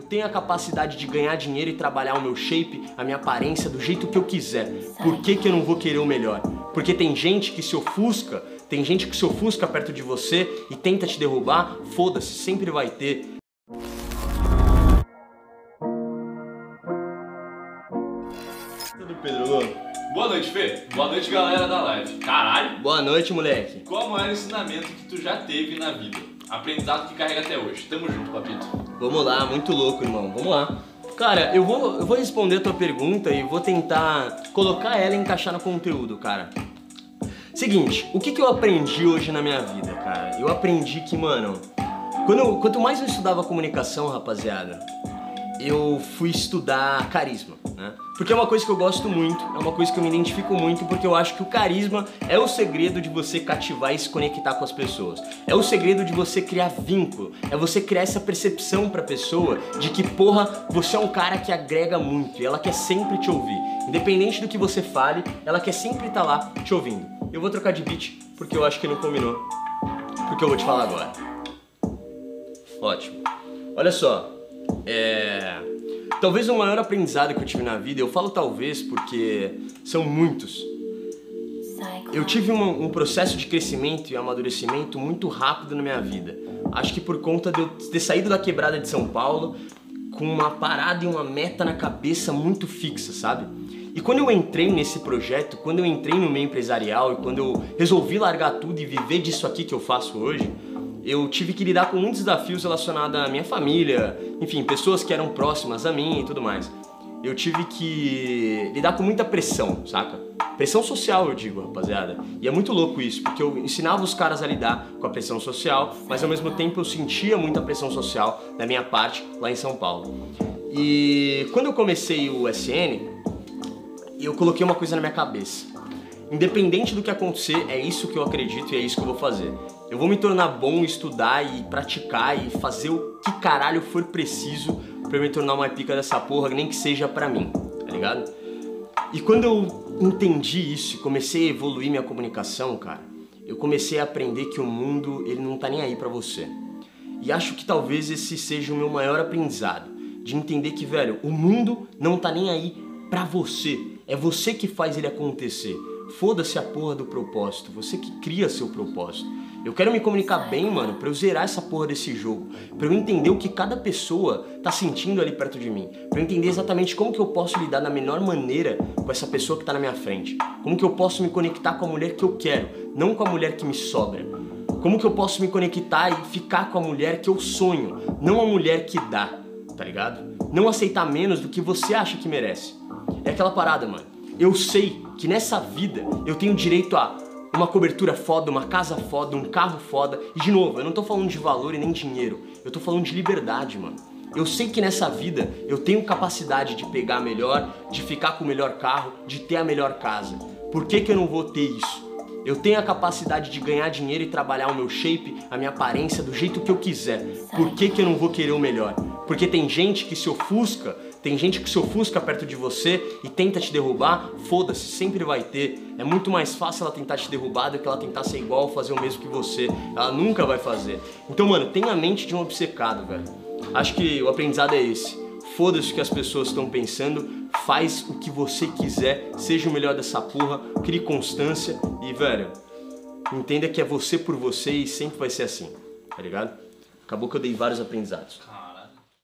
Eu tenho a capacidade de ganhar dinheiro e trabalhar o meu shape, a minha aparência do jeito que eu quiser. Por que, que eu não vou querer o melhor? Porque tem gente que se ofusca, tem gente que se ofusca perto de você e tenta te derrubar. Foda-se, sempre vai ter. Tudo Pedro Boa noite, Fê. Boa noite, galera da live. Caralho, Boa noite, moleque. qual é o maior ensinamento que tu já teve na vida? Aprendizado que carrega até hoje. Tamo junto, papito. Vamos lá, muito louco, irmão. Vamos lá. Cara, eu vou, eu vou responder a tua pergunta e vou tentar colocar ela e encaixar no conteúdo, cara. Seguinte, o que, que eu aprendi hoje na minha vida, cara? Eu aprendi que, mano, quando quanto mais eu estudava comunicação, rapaziada, eu fui estudar carisma, né? Porque é uma coisa que eu gosto muito, é uma coisa que eu me identifico muito, porque eu acho que o carisma é o segredo de você cativar e se conectar com as pessoas. É o segredo de você criar vínculo, é você criar essa percepção pra pessoa de que, porra, você é um cara que agrega muito e ela quer sempre te ouvir. Independente do que você fale, ela quer sempre estar lá te ouvindo. Eu vou trocar de beat, porque eu acho que não combinou. Porque eu vou te falar agora. Ótimo. Olha só, é... Talvez o maior aprendizado que eu tive na vida, eu falo talvez porque são muitos. Eu tive um, um processo de crescimento e amadurecimento muito rápido na minha vida. Acho que por conta de eu ter saído da quebrada de São Paulo com uma parada e uma meta na cabeça muito fixa, sabe? E quando eu entrei nesse projeto, quando eu entrei no meio empresarial e quando eu resolvi largar tudo e viver disso aqui que eu faço hoje, eu tive que lidar com muitos desafios relacionados à minha família, enfim, pessoas que eram próximas a mim e tudo mais. Eu tive que lidar com muita pressão, saca? Pressão social, eu digo, rapaziada. E é muito louco isso, porque eu ensinava os caras a lidar com a pressão social, mas ao mesmo tempo eu sentia muita pressão social da minha parte lá em São Paulo. E quando eu comecei o SN, eu coloquei uma coisa na minha cabeça. Independente do que acontecer, é isso que eu acredito e é isso que eu vou fazer. Eu vou me tornar bom estudar e praticar e fazer o que caralho for preciso eu me tornar uma pica dessa porra, nem que seja pra mim, tá ligado? E quando eu entendi isso e comecei a evoluir minha comunicação, cara, eu comecei a aprender que o mundo, ele não tá nem aí pra você. E acho que talvez esse seja o meu maior aprendizado, de entender que, velho, o mundo não tá nem aí pra você. É você que faz ele acontecer. Foda-se a porra do propósito, você que cria seu propósito. Eu quero me comunicar bem, mano, pra eu zerar essa porra desse jogo, pra eu entender o que cada pessoa tá sentindo ali perto de mim, pra eu entender exatamente como que eu posso lidar da melhor maneira com essa pessoa que tá na minha frente, como que eu posso me conectar com a mulher que eu quero, não com a mulher que me sobra. Como que eu posso me conectar e ficar com a mulher que eu sonho, não a mulher que dá, tá ligado? Não aceitar menos do que você acha que merece. É aquela parada, mano. Eu sei que nessa vida eu tenho direito a uma cobertura foda, uma casa foda, um carro foda. E de novo, eu não tô falando de valor e nem dinheiro. Eu tô falando de liberdade, mano. Eu sei que nessa vida eu tenho capacidade de pegar melhor, de ficar com o melhor carro, de ter a melhor casa. Por que, que eu não vou ter isso? Eu tenho a capacidade de ganhar dinheiro e trabalhar o meu shape, a minha aparência do jeito que eu quiser. Por que, que eu não vou querer o melhor? Porque tem gente que se ofusca, tem gente que se ofusca perto de você e tenta te derrubar. Foda-se, sempre vai ter. É muito mais fácil ela tentar te derrubar do que ela tentar ser igual ou fazer o mesmo que você. Ela nunca vai fazer. Então, mano, tenha a mente de um obcecado, velho. Acho que o aprendizado é esse. Foda-se o que as pessoas estão pensando, faz o que você quiser, seja o melhor dessa porra, crie constância e, velho, entenda que é você por você e sempre vai ser assim, tá ligado? Acabou que eu dei vários aprendizados.